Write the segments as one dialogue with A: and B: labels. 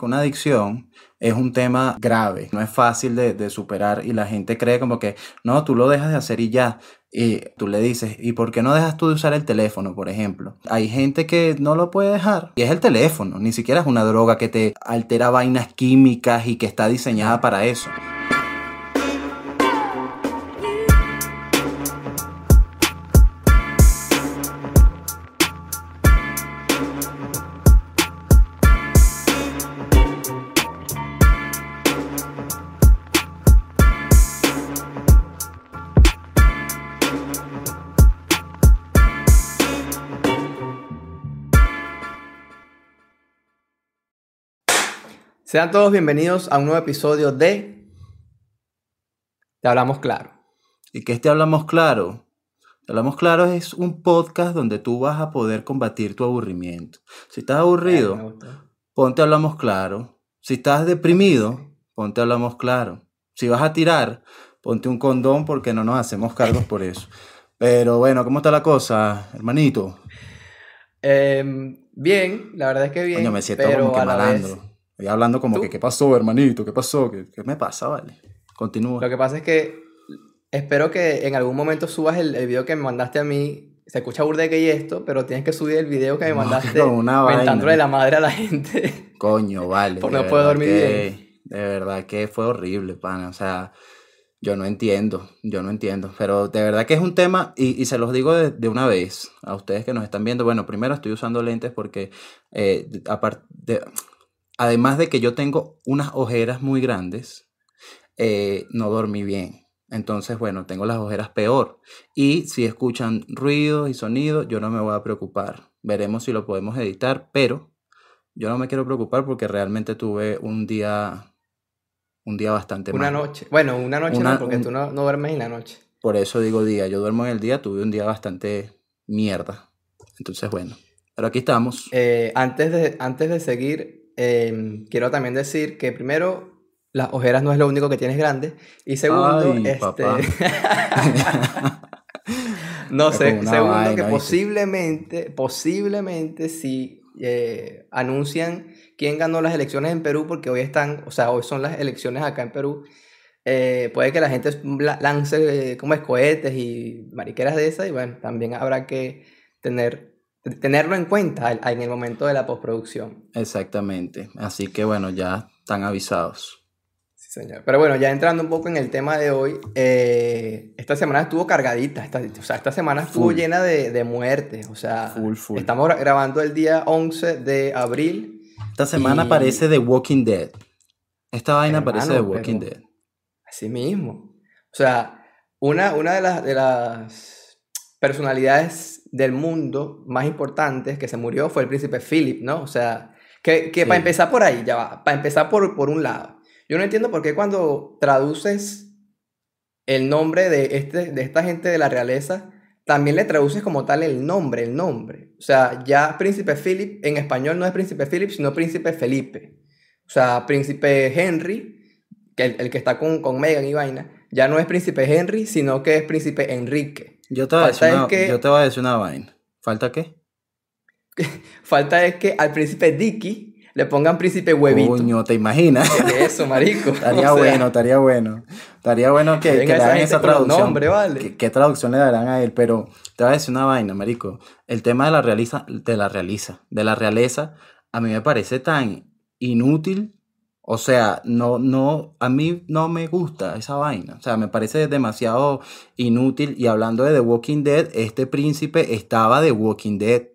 A: Una adicción es un tema grave, no es fácil de, de, superar y la gente cree como que, no, tú lo dejas de hacer y ya. Y tú le dices, ¿y por qué no dejas tú de usar el teléfono, por ejemplo? Hay gente que no lo puede dejar y es el teléfono, ni siquiera es una droga que te altera vainas químicas y que está diseñada para eso.
B: Sean todos bienvenidos a un nuevo episodio de Te Hablamos Claro.
A: ¿Y qué es Te Hablamos Claro? Te Hablamos Claro es un podcast donde tú vas a poder combatir tu aburrimiento. Si estás aburrido, ponte Hablamos Claro. Si estás deprimido, ponte Hablamos Claro. Si vas a tirar, ponte un condón porque no nos hacemos cargos por eso. Pero bueno, ¿cómo está la cosa, hermanito?
B: Em, bien, la verdad es que bien.
A: Coño, me siento como que malandro. Hablando como que, ¿qué pasó, hermanito? ¿Qué pasó? ¿Qué, ¿Qué, me pasa, vale? Continúa.
B: Lo que pasa es que espero que en algún momento subas el, el video que me mandaste a mí. Se escucha burde y esto, pero tienes que subir el video que me mandaste de la madre a la gente.
A: Coño, vale.
B: Porque no puedo dormir bien.
A: De verdad que fue horrible, pana. O sea, yo no entiendo, yo no entiendo. Pero de verdad que es un tema, y, y se los digo de, de, una vez a ustedes que nos están viendo. Bueno, primero estoy usando lentes porque, eh, aparte, además de que yo tengo unas ojeras muy grandes, eh, no dormí bien. Entonces, bueno, tengo las ojeras peor. Y si escuchan ruidos y sonidos, yo no me voy a preocupar. Veremos si lo podemos editar, pero yo no me quiero preocupar porque realmente tuve un día, un día bastante
B: Una noche. Bueno, una noche no, porque tú no, no duermes en la noche.
A: Por eso digo día. Yo duermo en el día, tuve un día bastante mierda. Entonces, bueno. Pero aquí estamos.
B: Eh, antes, de, antes de seguir, eh, quiero también decir que primero, las ojeras no es lo único que tienes grande. Y segundo,
A: Ay,
B: este... no sé, segundo vaina, que posiblemente, posiblemente si eh, anuncian quién ganó las elecciones en Perú, porque hoy están, o sea, hoy son las elecciones acá en Perú. Eh, puede que la gente lance como es cohetes y mariqueras de esas y bueno, también habrá que tener tenerlo en cuenta en el momento de la postproducción.
A: Exactamente. Así que bueno, ya están avisados.
B: Sí, señor. Pero bueno, ya entrando un poco en el tema de hoy, eh, esta semana estuvo cargadita. Esta, o sea, esta semana estuvo full. llena de, de, muertes. O sea,
A: full, full.
B: estamos grabando el día 11 de abril.
A: Esta semana y... parece The Walking Dead. Esta vaina Hermano, parece The Walking Dead.
B: Así mismo. O sea, una, una de, las, de las personalidades del mundo más importantes que se murió fue el príncipe Philip, ¿no? O sea, que, que sí. para empezar por ahí, ya va, para empezar por, por un lado. Yo no entiendo por qué cuando traduces el nombre de, este, de esta gente de la realeza, también le traduces como tal el nombre, el nombre. O sea, ya príncipe Philip en español no es príncipe Philip, sino príncipe Felipe. O sea, príncipe Henry, que el, el que está con, con Meghan y vaina, ya no es príncipe Henry, sino que es príncipe Enrique.
A: Yo te, voy a decir una, que, yo te voy a decir una vaina. ¿Falta qué?
B: Falta es que al príncipe Dicky le pongan príncipe huevito.
A: Coño, ¿te imaginas?
B: ¿Qué es eso, marico?
A: estaría o sea, bueno, estaría bueno. Estaría bueno que, que le hagan esa traducción.
B: Nombre, vale.
A: ¿Qué, ¿Qué, traducción le darán a él? Pero te voy a decir una vaina, marico. El tema de la realiza, de la realiza, de la realeza, a mí me parece tan inútil o sea, no, no, a mí no me gusta esa vaina. O sea, me parece demasiado inútil. Y hablando de The Walking Dead, este príncipe estaba de Walking Dead.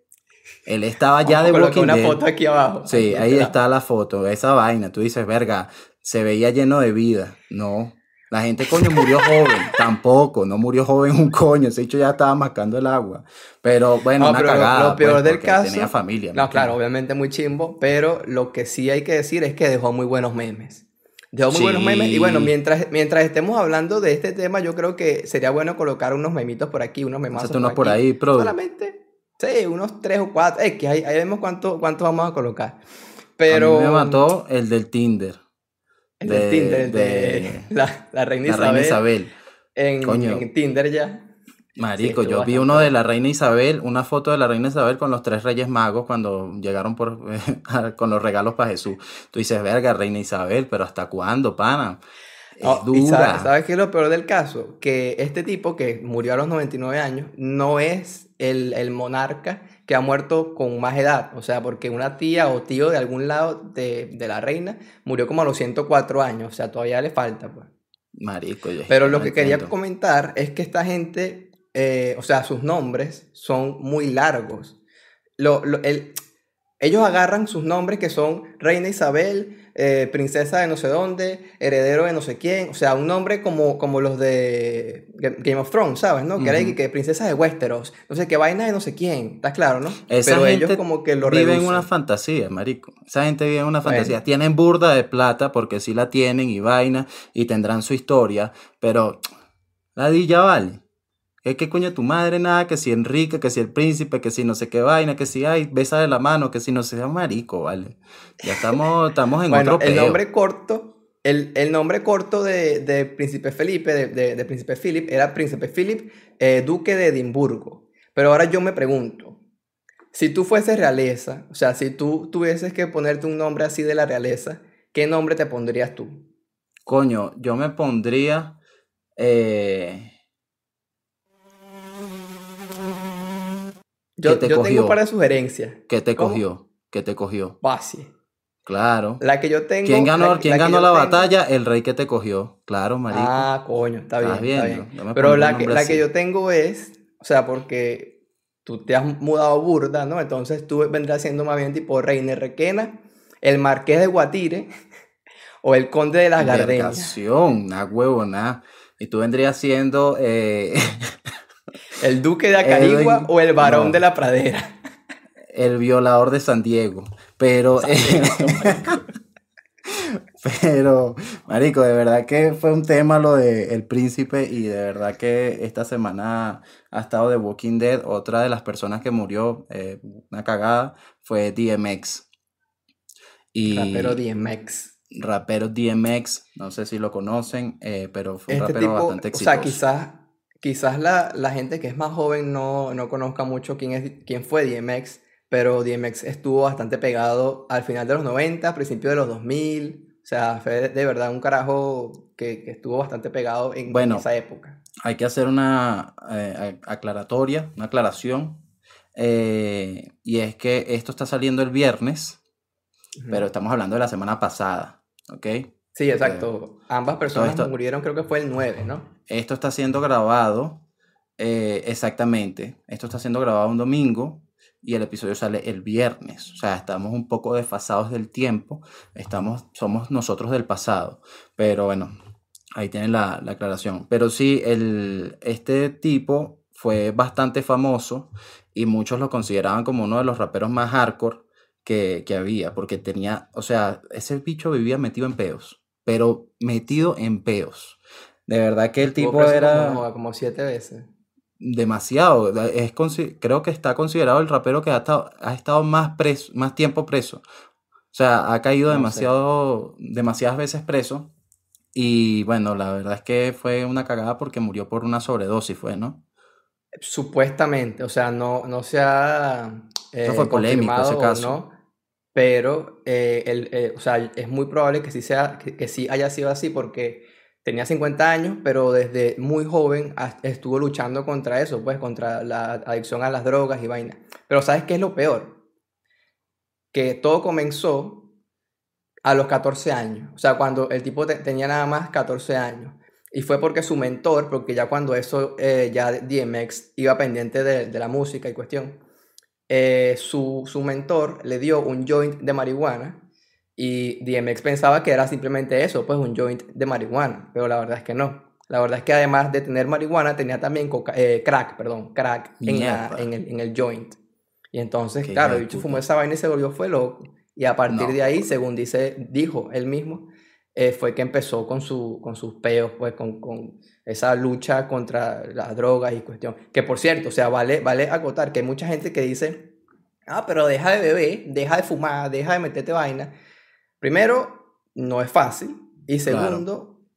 A: Él estaba ya de Walking
B: una
A: Dead.
B: foto aquí abajo.
A: Sí, ahí está la foto. Esa vaina. Tú dices, verga, se veía lleno de vida. No. La gente, coño, murió joven. Tampoco, no murió joven un coño. Ese hecho ya estaba mascando el agua. Pero bueno,
B: no,
A: una
B: pero
A: cagada.
B: Lo, lo peor
A: pues,
B: del caso.
A: Tenía familia.
B: No, claro, obviamente muy chimbo. Pero lo que sí hay que decir es que dejó muy buenos memes. Dejó muy sí. buenos memes. Y bueno, mientras, mientras estemos hablando de este tema, yo creo que sería bueno colocar unos memitos por aquí, unos memazos.
A: unos
B: por,
A: por ahí, pro.
B: Solamente, sí, unos tres o cuatro. Es que ahí, ahí vemos cuánto, cuánto vamos a colocar. Pero.
A: A mí me mató el del Tinder.
B: El de, Tinder, el de, de la, la, reina
A: la
B: Isabel.
A: Reina Isabel.
B: En, en, Tinder ya.
A: Marico, yo vi uno de la reina Isabel, una foto de la reina Isabel con los tres reyes magos cuando llegaron por, con los regalos para Jesús. Tú dices, verga, reina Isabel, pero ¿hasta cuándo, pana? Es
B: y sabes, ¿sabes qué es lo peor del caso? Que este tipo que murió a los 99 años no es el, el monarca que ha muerto con más edad. O sea, porque una tía o tío de algún lado de, de la reina murió como a los 104 años. O sea, todavía le falta, pues.
A: Marico, yo
B: Pero lo que quería
A: entiendo.
B: comentar es que esta gente, eh, o sea, sus nombres son muy largos. Lo- lo- el- ellos agarran sus nombres que son Reina Isabel, eh, princesa de no sé dónde, heredero de no sé quién, o sea, un nombre como, como los de Ga- Game of Thrones, ¿sabes? ¿no? Que era
A: Ujú.
B: que princesa de Westeros, no sé qué vaina de no sé quién, ¿estás claro, no?
A: Esa
B: Pero
A: gente
B: ellos como que lo
A: vive en
B: reducen.
A: una fantasía, marico. Esa gente vive una
B: Bueno.
A: fantasía. Tienen burda de plata porque sí la tienen y vaina y tendrán su historia, pero la ya vale. Es que coño tu madre nada, que si Enrique, que si el príncipe, que si no sé qué vaina, que si hay, besa de la mano, que si no sea marico, vale. Ya estamos, estamos en
B: Bueno,
A: otro
B: el
A: peo.
B: nombre corto, el, el nombre corto de, de Príncipe Felipe, de, de- de Príncipe Philip, era Príncipe Philip, eh, Duque de Edimburgo. Pero ahora yo me pregunto, si tú fueses realeza, o sea, si tú tuvieses que ponerte un nombre así de la realeza, ¿qué nombre te pondrías tú?
A: Coño, yo me pondría. eh,
B: Yo,
A: te
B: yo tengo
A: cogió?
B: un par de sugerencias.
A: ¿Qué te
B: ¿Cómo?
A: cogió? ¿Qué te cogió?
B: Fácil.
A: Claro.
B: La que yo tengo.
A: ¿Quién ganó,
B: la,
A: quién
B: la
A: ganó la
B: tengo-
A: batalla? El rey que te cogió. Claro, marico.
B: Ah, coño, está bien, está bien. Pero la que, la
A: así.
B: que yo tengo es, o sea, porque tú te has mudado burda, ¿no? Entonces tú vendrás siendo más bien tipo Reina Requena, el Marqués de Guatire o el Conde de las.
A: Vergación, una huevona. Y tú vendrías siendo. eh,
B: El Duque de Acarigua o el Barón
A: no.
B: de la Pradera.
A: el violador de San Diego. Pero. Pero, Marico, de verdad que fue un tema lo de El Príncipe y de verdad que esta semana ha estado de Walking Dead. Otra de las personas que murió, eh, una cagada, fue DMX. Y
B: Rapero DMX.
A: rapero DMX, no sé si lo conocen, eh, pero fue un
B: Este
A: rapero
B: tipo,
A: bastante
B: o
A: exitoso.
B: sea, quizás, quizás la, la gente que es más joven no, no conozca mucho quién, es, quién fue DMX, pero DMX estuvo bastante pegado al final de los 90, principios de los 2000. O sea, fue de, verdad un carajo que, que estuvo bastante pegado en, esa época.
A: Hay que hacer una eh, aclaratoria, una aclaración. eh, y es que esto está saliendo el viernes, pero estamos hablando de la semana pasada, ¿ok?
B: Sí, exacto. Ambas personas
A: esto-
B: murieron, creo que fue el 9, ¿no?
A: Esto está siendo grabado, eh, exactamente, esto está siendo grabado un domingo y el episodio sale el viernes. O sea, estamos un poco desfasados del tiempo, estamos, somos nosotros del pasado. Pero bueno, ahí tienen la, la aclaración. Pero sí, el, este tipo fue bastante famoso y muchos lo consideraban como uno de los raperos más hardcore que, que había, porque tenía, o sea, ese bicho vivía metido en peos, pero metido en peos. De verdad que el tipo era
B: como, como siete veces.
A: demasiado. Es, creo que está considerado el rapero que ha estado, ha estado más, preso, más tiempo preso. O sea, ha caído
B: No sé.
A: demasiado, demasiadas veces preso. Y bueno, la verdad es que fue una cagada porque murió por una sobredosis, fue, ¿no?
B: Supuestamente, o sea, no, no se ha
A: Eso
B: eh,
A: fue polémico, ese caso.
B: no, pero eh, el- eh, o sea, es muy probable que sí, sea, que, que sí haya sido así porque tenía 50 años, pero desde muy joven estuvo luchando contra eso, pues contra la adicción a las drogas y vaina. Pero ¿sabes qué es lo peor? Que todo comenzó a los 14 años, o sea, cuando el tipo te- tenía nada más 14 años. Y fue porque su mentor, porque ya cuando eso, eh, ya DMX iba pendiente de, de la música y cuestión, eh, su, su mentor le dio un joint de marihuana y DMX pensaba que era simplemente eso, pues un joint de marihuana, pero la verdad es que no. La verdad es que además de tener marihuana tenía también coca- eh, crack, perdón, crack en, la- en, el, en el joint. Y entonces,
A: Qué
B: claro, el bicho fumó esa vaina y se volvió fue loco. Y a partir
A: No,
B: de ahí, según dice, dijo él mismo, eh, fue que empezó con, su, con sus peos, pues con, con esa lucha contra las drogas y cuestión. Que por cierto, o sea, vale, vale acotar que hay mucha gente que dice, ah, pero deja de beber, deja de fumar, deja de meterte vaina. Primero, no es fácil. Y
A: Claro.
B: segundo,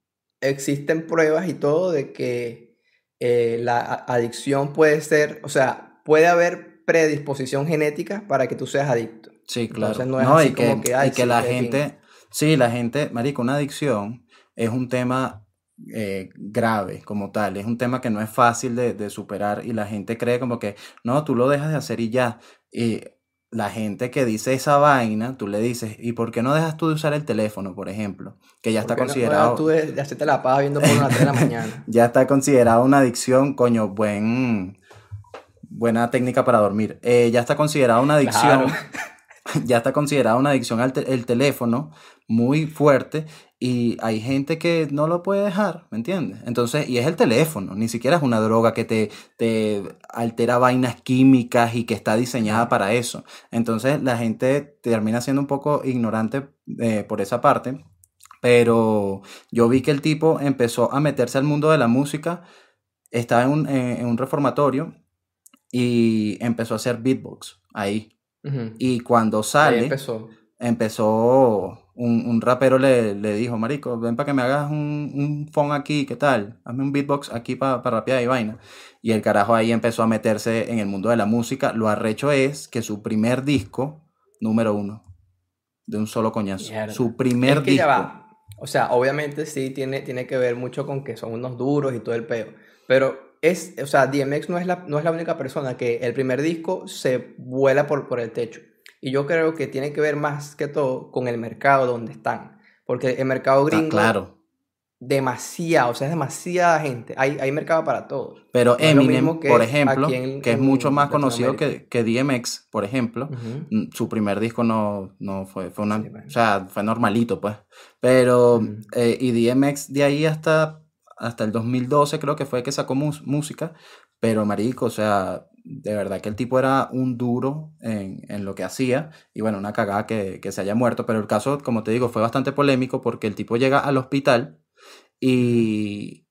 B: existen pruebas y todo de que eh, la adicción puede ser, o sea, puede haber predisposición genética para que tú seas adicto.
A: Sí, claro. no y que, y que la gente, sí, la gente, marico, una adicción es un tema eh, grave como tal, es un tema que no es fácil de, de, superar y la gente cree como que, no, tú lo dejas de hacer y ya. Y la gente que dice esa vaina, tú le dices, ¿y por qué no dejas tú de usar el teléfono, por ejemplo? Que ya está considerado...
B: No, tú de, de, hacerte la paja viendo por una 3 de la mañana.
A: ya está considerado una adicción, coño, buen... Buena técnica para dormir. Eh, ya está considerado una adicción. ya está considerada una adicción al el teléfono muy fuerte y hay gente que no lo puede dejar, ¿me entiendes? Entonces, y es el teléfono, ni siquiera es una droga que te, te altera vainas químicas y que está diseñada para eso. Entonces, la gente termina siendo un poco ignorante eh, por esa parte, pero yo vi que el tipo empezó a meterse al mundo de la música, estaba en un, en un reformatorio y empezó a hacer beatbox ahí. Y cuando sale,
B: empezó.
A: empezó un, un rapero le, le, dijo, Marico, ven para que me hagas un, un phone aquí, ¿qué tal? Hazme un beatbox aquí para pa rapear y vaina. Y el carajo ahí empezó a meterse en el mundo de la música. Lo arrecho es que su primer disco, número uno, de un solo coñazo. Su primer
B: es que
A: disco.
B: Ya va. O sea, obviamente sí tiene, tiene que ver mucho con que son unos duros y todo el peo. Pero es, o sea, DMX no es la, no es la única persona que el primer disco se vuela por, por el techo. Y yo creo que tiene que ver más que todo con el mercado donde están. Porque el mercado gringo...
A: claro.
B: Demasiado, o sea, es demasiada gente. Hay, hay mercado para todos.
A: Pero Eminem, por ejemplo, que es mucho más conocido que, que, DMX, por ejemplo, su primer disco no, no fue, fue una, o sea, fue normalito, pues. Pero, eh, y DMX de ahí hasta hasta el 2012 creo que fue que sacó música, pero marico, o sea, de verdad que el tipo era un duro en, en lo que hacía y bueno, una cagada que, que, se haya muerto, pero el caso, como te digo, fue bastante polémico porque el tipo llega al hospital y,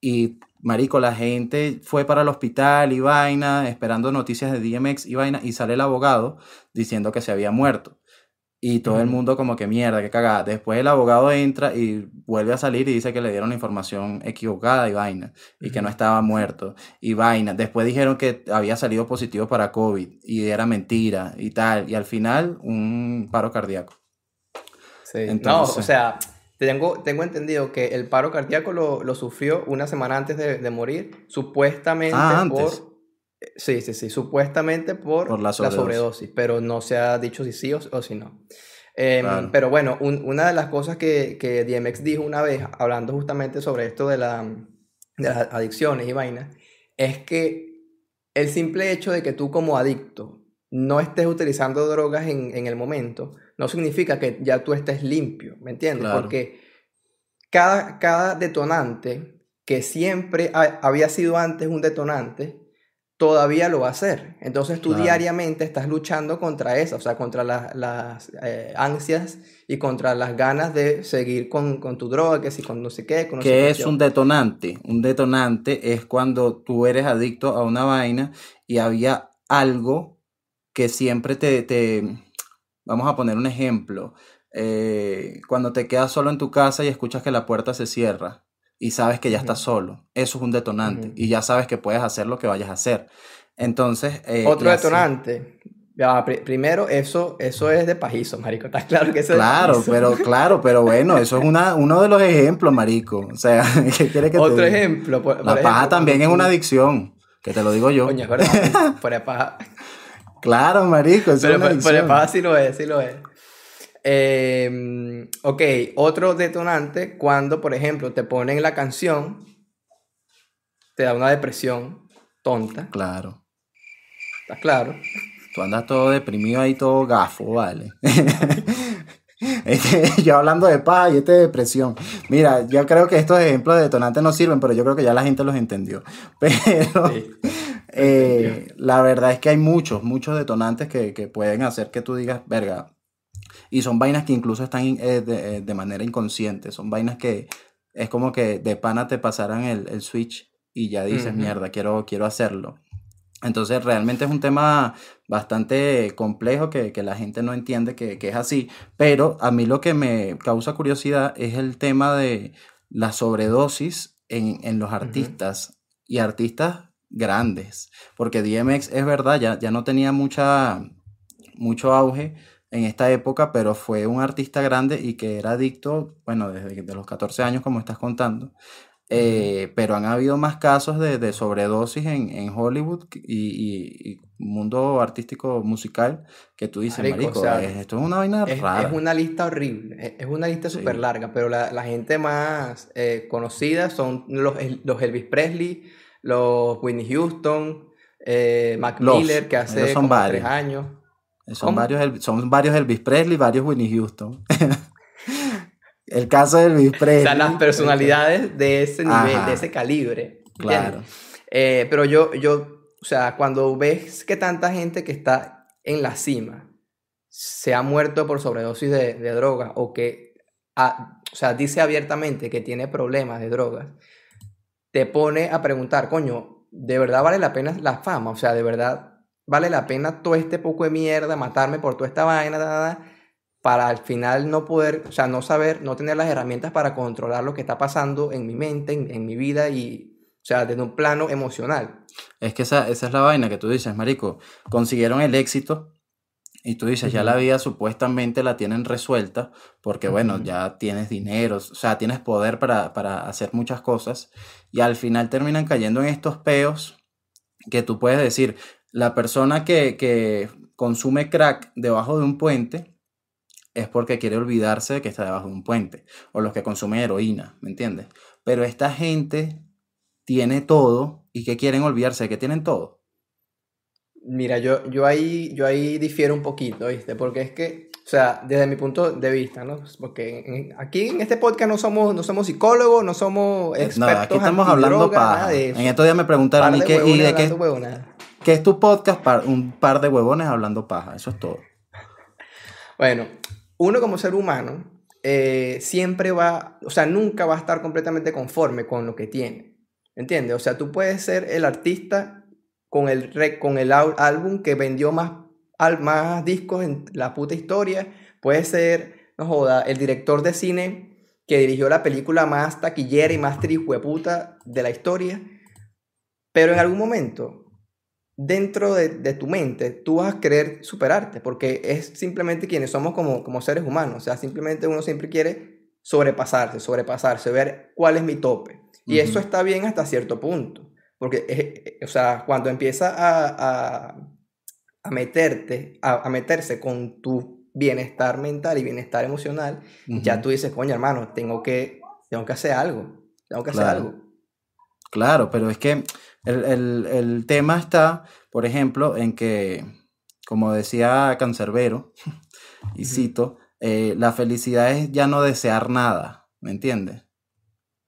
A: y marico, la gente fue para el hospital y vaina, esperando noticias de DMX y vaina, y sale el abogado diciendo que se había muerto. Y todo el mundo como que mierda, que cagada. Después el abogado entra y vuelve a salir y dice que le dieron información equivocada y vaina. Y que no estaba muerto. Y vaina. Después dijeron que había salido positivo para COVID. Y era mentira y tal. Y al final un paro cardíaco.
B: Sí. Entonces, no, o sea, tengo, tengo entendido que el paro cardíaco lo, lo sufrió una semana antes de, de morir. Supuestamente
A: ah, antes.
B: por Sí, sí, sí, supuestamente por, la, sobredosis. pero no se ha dicho si sí o, si no. Em, pero bueno, una de las cosas que, que DMX dijo una vez, hablando justamente sobre esto de, la, de las adicciones y vainas, es que el simple hecho de que tú como adicto no estés utilizando drogas en, en el momento, no significa que ya tú estés limpio, ¿me entiendes? Porque cada, cada detonante que siempre había sido antes un detonante, todavía lo va a hacer. Entonces tú diariamente estás luchando contra eso, o sea, contra las eh, ansias y contra las ganas de seguir con, con, tu droga, que si con no sé qué. Con
A: ¿Qué es un detonante? Un detonante es cuando tú eres adicto a una vaina y había algo que siempre te... te vamos a poner un ejemplo. Eh, cuando te quedas solo en tu casa y escuchas que la puerta se cierra y sabes que ya estás solo. Eso es un detonante. Y ya sabes que puedes hacer lo que vayas a hacer. Entonces.
B: Eh, Otro detonante. Ya, primero, eso, eso es de pajizo, marico. Está claro que eso
A: Claro, pero claro, pero bueno, eso es una, uno de los ejemplos, marico. O sea, ¿qué quiere que
B: Otro ejemplo. Por,
A: La paja también es una adicción. Que te lo digo yo.
B: Coño, es verdad. Fuera paja.
A: Claro, marico. Eso
B: pero
A: es una
B: paja sí lo es, sí lo es. Eh, ok, otro detonante cuando, por ejemplo, te ponen la canción, te da una depresión tonta.
A: Claro.
B: ¿Estás claro?
A: Tú andas todo deprimido ahí, todo gafo, vale. yo hablando de paz y este de depresión. Mira, yo creo que estos ejemplos de detonantes no sirven, pero yo creo que ya la gente los entendió. Pero eh, la verdad es que hay muchos, muchos detonantes que, que pueden hacer que tú digas, verga, y son vainas que incluso están eh, de, eh, de, manera inconsciente. Son vainas que es como que de pana te pasaran el, el switch y ya dices, mierda, quiero, quiero hacerlo. Entonces realmente es un tema bastante complejo que, que la gente no entiende que, que, es así, pero a mí lo que me causa curiosidad es el tema de la sobredosis en, en los artistas y artistas grandes, porque DMX es verdad, ya, ya no tenía mucha, mucho auge en esta época, pero fue un artista grande y que era adicto, bueno, desde de los 14 años, como estás contando. Eh, pero han habido más casos de, de sobredosis en, en Hollywood y, y, mundo artístico musical que tú dices, Marico, esto es una vaina rara.
B: Es una lista horrible, es una lista súper larga, pero la, la, gente más eh, conocida son los, los Elvis Presley, los Whitney Houston, eh, Mac Miller, que hace como tres años.
A: Son varios, son varios Elvis Presley, varios Whitney Houston. El caso de Elvis Presley. O sea,
B: las personalidades de ese nivel, de ese calibre. Claro. Eh, pero yo, yo, o sea, cuando ves que tanta gente que está en la cima se ha muerto por sobredosis de, de droga o que, o sea, dice abiertamente que tiene problemas de drogas, te pone a preguntar, coño, ¿de verdad vale la pena la fama? O sea, ¿de verdad vale la pena todo este poco de mierda, matarme por toda esta vaina, para al final no poder, o sea, no saber, no tener las herramientas para controlar lo que está pasando en mi mente, en, mi vida y, o sea, desde un plano emocional.
A: Es que esa, esa es la vaina que tú dices, Marico. Consiguieron el éxito y tú dices, ya la vida supuestamente la tienen resuelta porque, bueno, ya tienes dinero, o sea, tienes poder para, para, hacer muchas cosas y al final terminan cayendo en estos peos que tú puedes decir, la persona que, consume crack debajo de un puente es porque quiere olvidarse de que está debajo de un puente. O los que consumen heroína, ¿me entiendes? Pero esta gente tiene todo y que quieren olvidarse de que tienen todo.
B: Mira, yo, yo, ahí, yo ahí difiero un poquito, ¿viste? Porque es que, o sea, desde mi punto de vista, ¿no? Porque aquí en este podcast no somos, no somos psicólogos, no somos expertos. No,
A: aquí estamos hablando para. En estos días me preguntaron, ¿y, qué, ¿y de qué? Que es tu podcast para un par de huevones hablando paja. Eso es todo.
B: Bueno, uno como ser humano eh, siempre va, o sea, nunca va a estar completamente conforme con lo que tiene. ¿Entiendes? O sea, tú puedes ser el artista con el, con el álbum que vendió más, más discos en la puta historia. Puedes ser, no joda, el director de cine que dirigió la película más taquillera y más puta de la historia. Pero en algún momento dentro de, tu mente tú vas a querer superarte, porque es simplemente quienes somos como, como seres humanos, o sea, simplemente uno siempre quiere sobrepasarse, sobrepasarse, ver cuál es mi tope. Y eso está bien hasta cierto punto, porque, o sea, cuando empieza a, a, meterte, a, meterse con tu bienestar mental y bienestar emocional, ya tú dices, coño, hermano, tengo que, tengo que hacer algo, tengo que hacer algo.
A: Claro, pero es que el, tema está, por ejemplo, en que, como decía Cancerbero, y cito, eh, la felicidad es ya no desear nada, ¿me entiendes?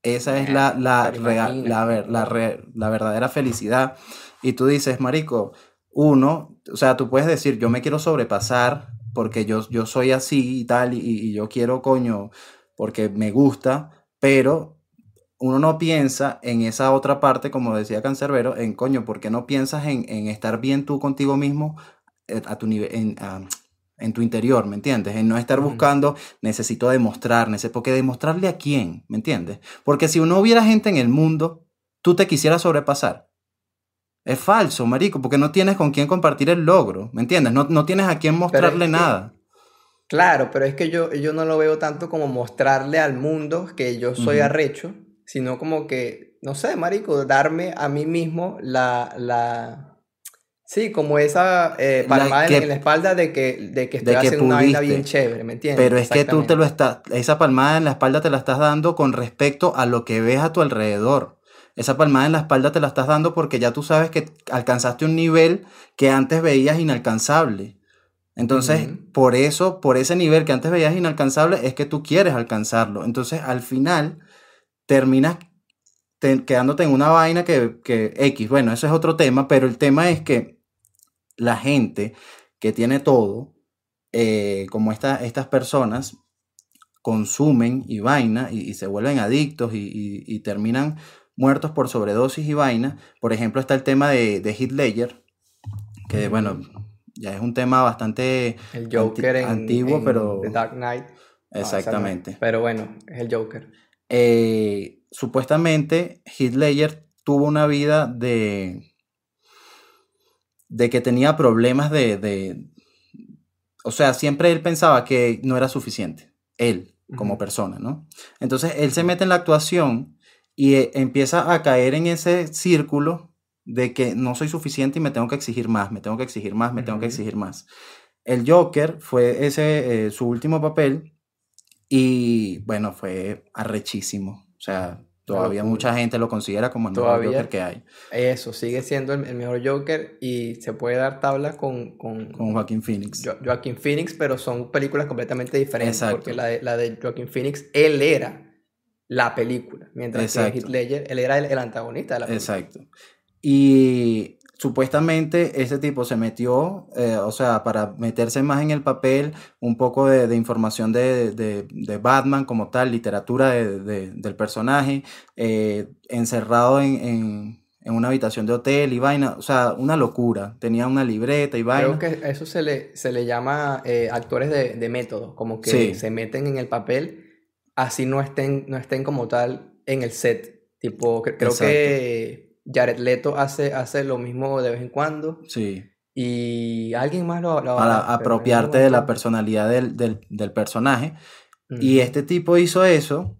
A: Esa es la, la, la, verdadera felicidad. Y tú dices, Marico, uno, o sea, tú puedes decir, yo me quiero sobrepasar porque yo, yo soy así y tal, y, y yo quiero, coño, porque me gusta, pero uno no piensa en esa otra parte, como decía Cancerbero, en coño, ¿por qué no piensas en, estar bien tú contigo mismo eh, a tu nivel, en, tu interior, ¿me entiendes? En no estar buscando, necesito demostrar, necesito, porque demostrarle a quién, ¿me entiendes? Porque si no hubiera gente en el mundo, tú te quisieras sobrepasar. Es falso, marico, porque no tienes con quién compartir el logro, ¿me entiendes? No, tienes a quién mostrarle nada.
B: claro, pero es que yo, yo no lo veo tanto como mostrarle al mundo que yo soy arrecho, sino como que, no sé, marico, darme a mí mismo la, la sí, como esa eh, palmada en, la espalda de que, de que estoy haciendo una vaina bien chévere, ¿me entiendes?
A: Pero es que tú te lo estás, esa palmada en la espalda te la estás dando con respecto a lo que ves a tu alrededor. Esa palmada en la espalda te la estás dando porque ya tú sabes que alcanzaste un nivel que antes veías inalcanzable. Entonces, por eso, por ese nivel que antes veías inalcanzable, es que tú quieres alcanzarlo. Entonces, al final, terminas quedándote en una vaina que, que X. Bueno, ese es otro tema, pero el tema es que la gente que tiene todo, eh, como estas personas, consumen y vaina y, se vuelven adictos y, terminan muertos por sobredosis y vaina. Por ejemplo, está el tema de, de Ledger, que bueno, ya es un tema bastante
B: el Joker
A: antiguo, pero...
B: The Dark Knight.
A: Exactamente.
B: pero bueno, es el Joker.
A: Eh, supuestamente Heath Ledger tuvo una vida de, de que tenía problemas de, de, o sea, siempre él pensaba que no era suficiente, él como persona, ¿no? Entonces él se mete en la actuación y eh, empieza a caer en ese círculo de que no soy suficiente y me tengo que exigir más, me tengo que exigir más, me tengo que exigir más. El Joker fue ese eh, su último papel y bueno, fue arrechísimo. O sea, todavía mucha gente lo considera como el mejor. Joker que hay,
B: Eso, sigue siendo el, el mejor Joker y se puede dar tabla con, con,
A: con Joaquín Phoenix.
B: Jo- Joaquin Phoenix, pero son películas completamente diferentes.
A: Exacto.
B: Porque la de, la de Joaquin Phoenix, él era la película. Mientras
A: Exacto.
B: que Heath Ledger, él era el, el antagonista de la película.
A: Exacto. Y supuestamente ese tipo se metió, eh, o sea, para meterse más en el papel, un poco de, de información de, de- de Batman como tal, literatura de- de- del personaje, eh, encerrado en, en- en una habitación de hotel y vaina, o sea, una locura. Tenía una libreta y vaina.
B: Creo que eso se le, se le llama eh, actores de, de método, como que
A: Sí.
B: se meten en el papel, así no estén, no estén como tal en el set. Tipo, cre- creo que Jared Leto hace, hace lo mismo de vez en cuando
A: Sí,
B: y alguien más lo, lo
A: para apropiarte de la personalidad del, del- del personaje. Y este tipo hizo eso.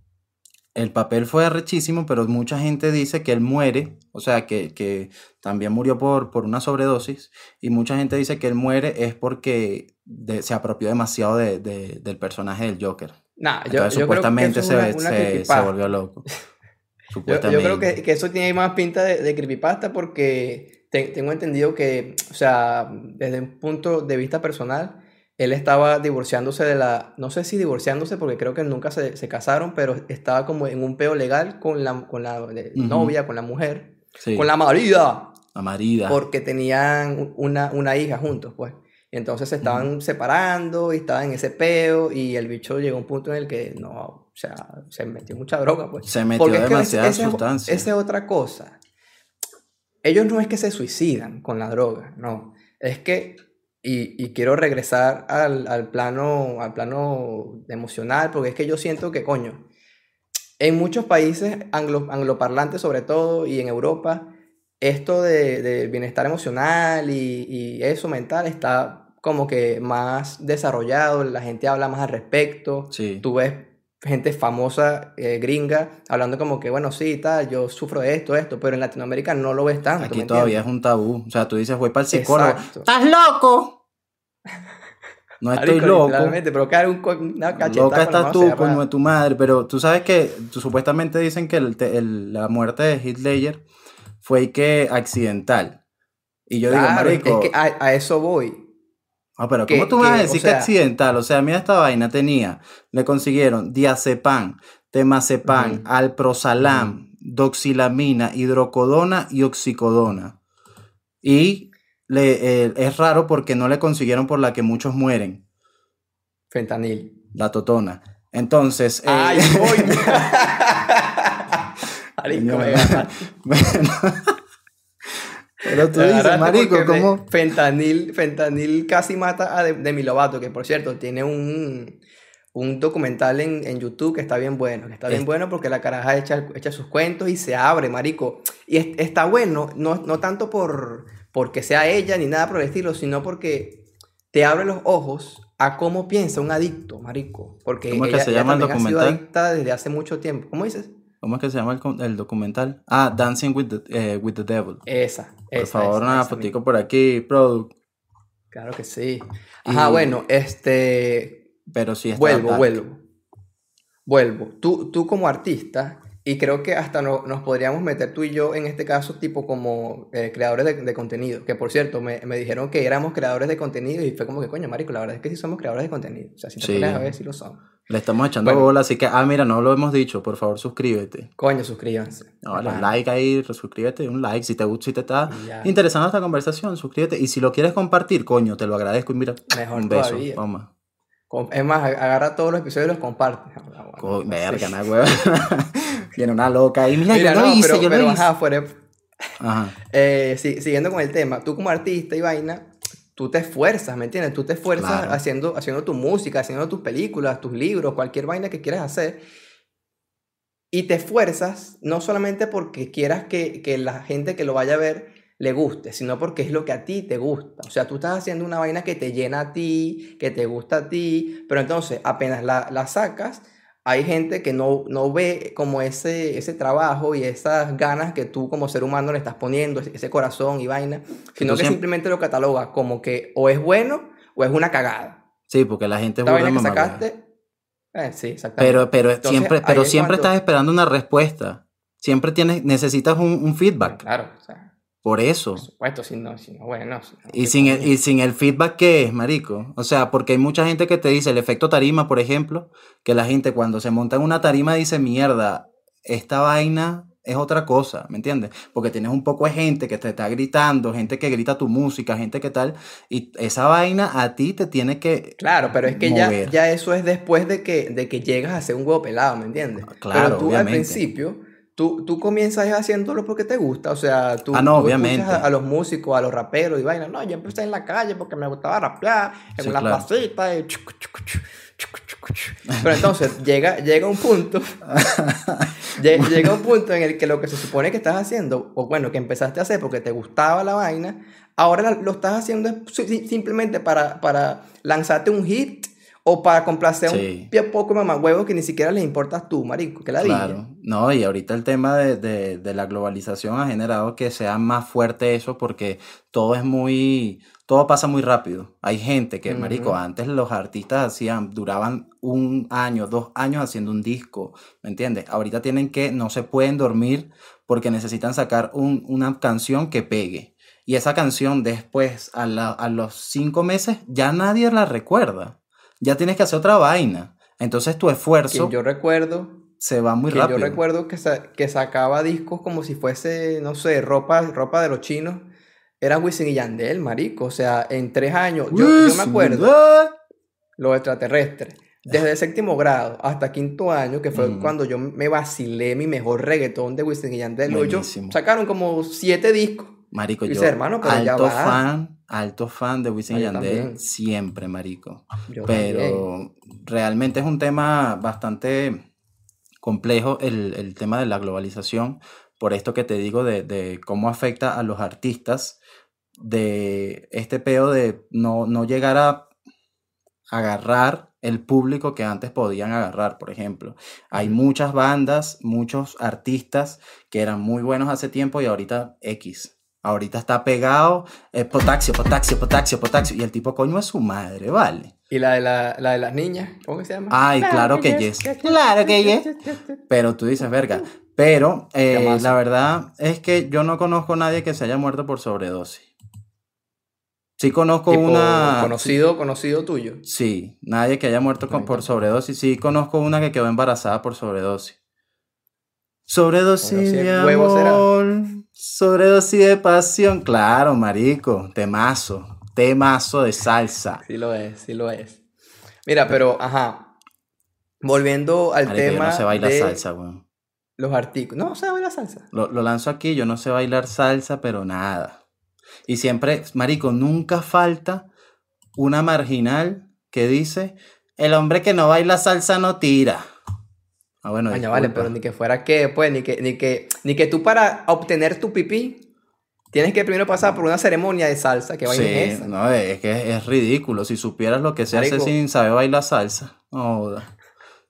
A: El papel fue arrechísimo, pero mucha gente dice que él muere, o sea, que, que también murió por, por una sobredosis. Y mucha gente dice que él muere es porque de- se apropió demasiado de- de- del personaje del Joker.
B: Nah, yo,
A: Entonces,
B: yo creo que
A: supuestamente
B: eso es
A: se,
B: una-
A: se- volvió loco.
B: Yo, creo que, que eso tiene más pinta de, de creepypasta porque te- tengo entendido que, o sea, desde un punto de vista personal, él estaba divorciándose de la, no sé si divorciándose porque creo que nunca se, se casaron, pero estaba como en un peo legal con la, con la eh, novia, con la mujer,
A: Sí,
B: con la marida,
A: la marida.
B: porque tenían una, una hija juntos, pues. Y entonces se estaban separando y estaban en ese peo y el bicho llegó a un punto en el que no, o sea, se metió mucha droga, pues.
A: Se metió
B: Porque es que
A: demasiada
B: ese-
A: sustancia.
B: Esa es otra cosa. Ellos no es que se suicidan con la droga, no. Es que, y, y quiero regresar al, al plano, al plano emocional, porque es que yo siento que, coño, en muchos países anglo, angloparlantes sobre todo, y en Europa, esto de, de bienestar emocional y, y eso mental está como que más desarrollado, la gente habla más al respecto
A: Sí.
B: tú ves gente famosa eh, gringa hablando como que, bueno, sí, tal, yo sufro de esto, esto, pero en Latinoamérica no lo ves tanto.
A: Aquí
B: ¿me
A: todavía
B: entiendes?
A: es un tabú. O sea, tú dices, voy para el psicólogo.
B: Exacto.
A: ¡Estás loco! No estoy
B: Marico,
A: loco.
B: literalmente, pero un, co- una cachetada
A: Loca estás tú, de tu madre. Pero tú sabes que tú, supuestamente dicen que el te- el- la muerte de Ledger fue que accidental. Y yo digo,
B: Claro, es
A: marico,
B: que a, a eso voy.
A: Ah, pero
B: que-
A: ¿cómo tú vas a
B: o
A: decir que accidental? O sea, mira esta vaina, tenía, le consiguieron diazepam, temazepam, alprosalam, doxilamina, hidrocodona y oxicodona. Y le, eh, es raro porque no le consiguieron por la que muchos mueren,
B: Fentanil.
A: la totona. Entonces, eh,
B: ¡Ay, Coño, me agarraste.
A: bueno. Pero tú dices, marico.
B: Fentanil, fentanil casi mata a De- Demi Lovato, que por cierto tiene un, un documental en, en YouTube que está bien bueno, que está bien
A: Es-
B: bueno porque la caraja echa, echa sus cuentos y se abre, marico. Y es- está bueno, no, no tanto por porque sea ella ni nada por el estilo, sino porque te abre los ojos a cómo piensa un adicto, marico. Porque
A: ¿Cómo que se
B: ella
A: llama el
B: también ha sido
A: documental?
B: adicta desde hace mucho tiempo. ¿Cómo dices?
A: ¿Cómo es que se llama el, el documental? Ah, Dancing with the, eh, with the Devil.
B: Esa.
A: Por
B: esa,
A: favor,
B: esa,
A: una
B: esa
A: fotico por aquí, product.
B: Claro que sí. Ajá,
A: Y-
B: bueno, este,
A: Pero sí está
B: vuelvo,
A: dark.
B: vuelvo. Vuelvo. Tú, tú como artista, y creo que hasta no- nos podríamos meter tú y yo en este caso, tipo como eh, creadores de, de contenido. Que por cierto, me, me dijeron que éramos creadores de contenido y fue como que, coño, marico, la verdad es que sí somos creadores de contenido. O sea, si te
A: Sí.
B: pones a ver, sí lo somos.
A: Le estamos echando
B: Bueno.
A: bola, así que, ah, mira, no lo hemos dicho, por favor, suscríbete.
B: Coño, suscríbanse.
A: No,
B: Ajá.
A: like ahí, suscríbete, un like. Si te gusta, si te está
B: ya.
A: interesando esta conversación, suscríbete. Y si lo quieres compartir, coño, te lo agradezco. Y mira,
B: Mejor
A: un beso.
B: todavía.
A: Toma.
B: Es más, ag- agarra todos los episodios y los comparte. Ah,
A: Co-
B: bueno,
A: verga,
B: sí.
A: una hueva. Viene una loca ahí. Mira,
B: Mira,
A: yo lo
B: no,
A: hice,
B: pero,
A: yo
B: pero
A: lo hice.
B: ajá, fuera,
A: Ajá.
B: Eh, si- siguiendo con el tema, tú como artista y vaina, tú te esfuerzas, ¿me entiendes? Tú te esfuerzas
A: Claro.
B: haciendo, haciendo tu música, haciendo tus películas, tus libros, cualquier vaina que quieras hacer. y te esfuerzas no solamente porque quieras que, que la gente que lo vaya a ver le guste, sino porque es lo que a ti te gusta. O sea, tú estás haciendo una vaina que te llena a ti, que te gusta a ti, pero entonces apenas la, la sacas, hay gente que no, no ve como ese, ese trabajo y esas ganas que tú como ser humano le estás poniendo, ese corazón y vaina, sino que simplemente lo cataloga como que o es bueno o es una cagada.
A: Sí, porque la gente
B: es vaina que sacaste, eh, sí, exactamente.
A: Pero, pero siempre, pero siempre estás esperando una respuesta. Siempre tienes, necesitas un, un feedback.
B: Claro, o sea,
A: por eso.
B: Por supuesto, si no, si no bueno.
A: y, sin el, y sin el feedback, ¿qué es, marico? O sea, porque hay mucha gente que te dice el efecto tarima, por ejemplo, que la gente cuando se monta en una tarima dice, mierda, esta vaina es otra cosa, ¿me entiendes? Porque tienes un poco de gente que te está gritando, gente que grita tu música, gente que tal, y esa vaina a ti te tiene que
B: Claro, pero es que ya, ya eso es después de que, de que llegas a ser un huevo pelado, ¿me entiendes? Claro, pero tú al principio Tú, tú comienzas haciéndolo porque te gusta, o sea, tú,
A: ah, no, obviamente.
B: A, los músicos, a los raperos y vaina. No, yo empecé en la calle porque me gustaba rapear, en una claro. y... Pero entonces llega, llega un punto, llega un punto en el que lo que se supone que estás haciendo, o bueno, que empezaste a hacer porque te gustaba la vaina, ahora lo estás haciendo simplemente para, para lanzarte un hit o para complacer un pie poco más huevo que ni siquiera les importas tú, marico, que la Claro,
A: no, y ahorita el tema de, la globalización ha generado que sea más fuerte eso porque todo es muy, todo pasa muy rápido. Hay gente que, marico, antes los artistas hacían, duraban un año, dos años haciendo un disco, ¿me entiendes? Ahorita tienen que, no se pueden dormir porque necesitan sacar una canción que pegue. Y esa canción después, a, a los cinco meses, ya nadie la recuerda ya tienes que hacer otra vaina. Entonces tu esfuerzo...
B: yo recuerdo...
A: Se va muy rápido.
B: Yo recuerdo que, que sacaba discos como si fuese, no sé, ropa, ropa de los chinos. Era Wisin y Yandel, marico. O sea, en tres años. Yo, me acuerdo. Los extraterrestres. Desde séptimo grado hasta quinto año, que fue mm. cuando yo me vacilé mi mejor reggaetón de Wisin y Yandel. Ellos sacaron como siete discos.
A: Marico, yo, hermano, alto fan, alto fan de Wisin y Yandel, siempre, marico. pero realmente es un tema bastante complejo el, tema de la globalización, por esto que te digo de, cómo afecta a los artistas, de este peo de no, no llegar a agarrar el público que antes podían agarrar, por ejemplo. Hay muchas bandas, muchos artistas que eran muy buenos hace tiempo y ahorita X. Ahorita está pegado, es potasio, potasio, potasio, potasio. Y el tipo coño es su madre, ¿vale?
B: ¿Y la de, la, la de las niñas? ¿Cómo se llama?
A: Ay, claro, que yes. Claro que yes. Pero tú dices, verga. Pero eh, la verdad es que yo no conozco a nadie que se haya muerto por sobredosis. Sí conozco una...
B: Conocido, conocido tuyo.
A: Sí, nadie que haya muerto por sobredosis. Sí conozco una que quedó embarazada por sobredosis. Sobredosis de amor, sobredosis de pasión. Claro, marico, temazo, temazo de salsa.
B: Sí lo es, sí lo es. Mira, pero, ajá, volviendo al tema
A: no se baila salsa, weón.
B: Los artículos. No, se baila salsa.
A: Lo, lo lanzo aquí, yo no sé bailar salsa, pero nada. Y siempre, marico, nunca falta una marginal que dice, el hombre que no baila salsa no tira.
B: Ah, bueno, vale, pero ni que fuera que, pues, ni que, ni que, ni que tú para obtener tu pipí tienes que primero pasar por una ceremonia de salsa. que
A: sí, es No, es que es, ridículo. Si supieras lo que se hace sin saber bailar salsa,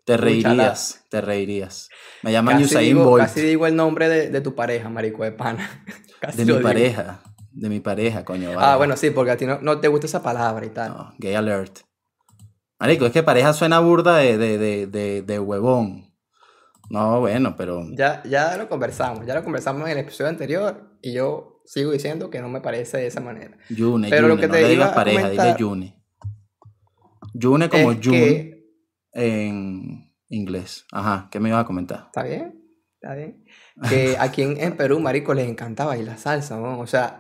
A: te reirías, te reirías. Me llaman Usain Bolt.
B: Casi digo el nombre de, tu pareja, marico de pana.
A: de mi pareja, de mi pareja, coño.
B: Ah, bueno, sí, porque a ti no, no te gusta esa palabra y tal.
A: gay alert. Marico, es que pareja suena burda de, de, de, de huevón. No, bueno, pero...
B: Ya, ya lo conversamos, ya lo conversamos en el episodio anterior y yo sigo diciendo que no me parece de esa manera.
A: Yune, pero lo que te no pareja, dile Yune. Yune como June en inglés. Ajá, ¿qué me ibas a comentar?
B: Está bien, está bien. Que aquí en, Perú, marico, les encanta bailar salsa, ¿no? O sea,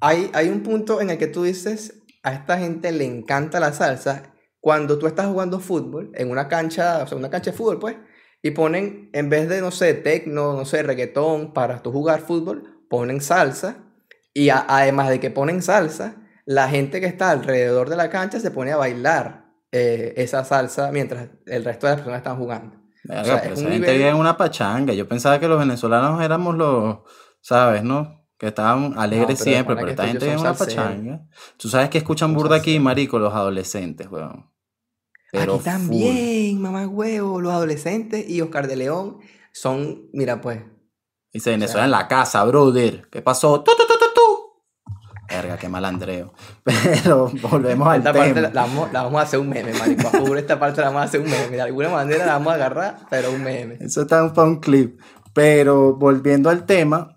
B: hay, hay un punto en el que tú dices, a esta gente le encanta la salsa cuando tú estás jugando fútbol en una cancha, o sea, una cancha de fútbol, pues, y ponen, en vez de, no sé, tecno, no sé, reggaetón, para tú jugar fútbol, ponen salsa. Y además de que ponen salsa, la gente que está alrededor de la cancha se pone a bailar eh, esa salsa mientras el resto de las personas están jugando.
A: Verga,
B: O sea,
A: pero
B: es
A: esa
B: un
A: gente
B: nivel-
A: en una pachanga. Yo pensaba que los venezolanos éramos los, ¿sabes, no? Que estaban alegres
B: pero
A: siempre, pero esta gente vive en una pachanga. Tú sabes que escuchan burda aquí, marico, los adolescentes, weón. Pero
B: Aquí
A: full.
B: también, mamá huevo, los adolescentes y Oscar de León son, mira pues,
A: Dice Venezuela
B: sea-
A: en la casa, brother. ¿Qué pasó? ¡Tu, tu, tu, tu, tu! Verga, qué malandreo. Pero volvemos al
B: esta
A: tema.
B: parte la, la vamos, la vamos a hacer un meme, marico. juro, esta parte la vamos a hacer un meme. De alguna manera la vamos a agarrar, pero un meme.
A: Eso está para un clip. Pero volviendo al tema,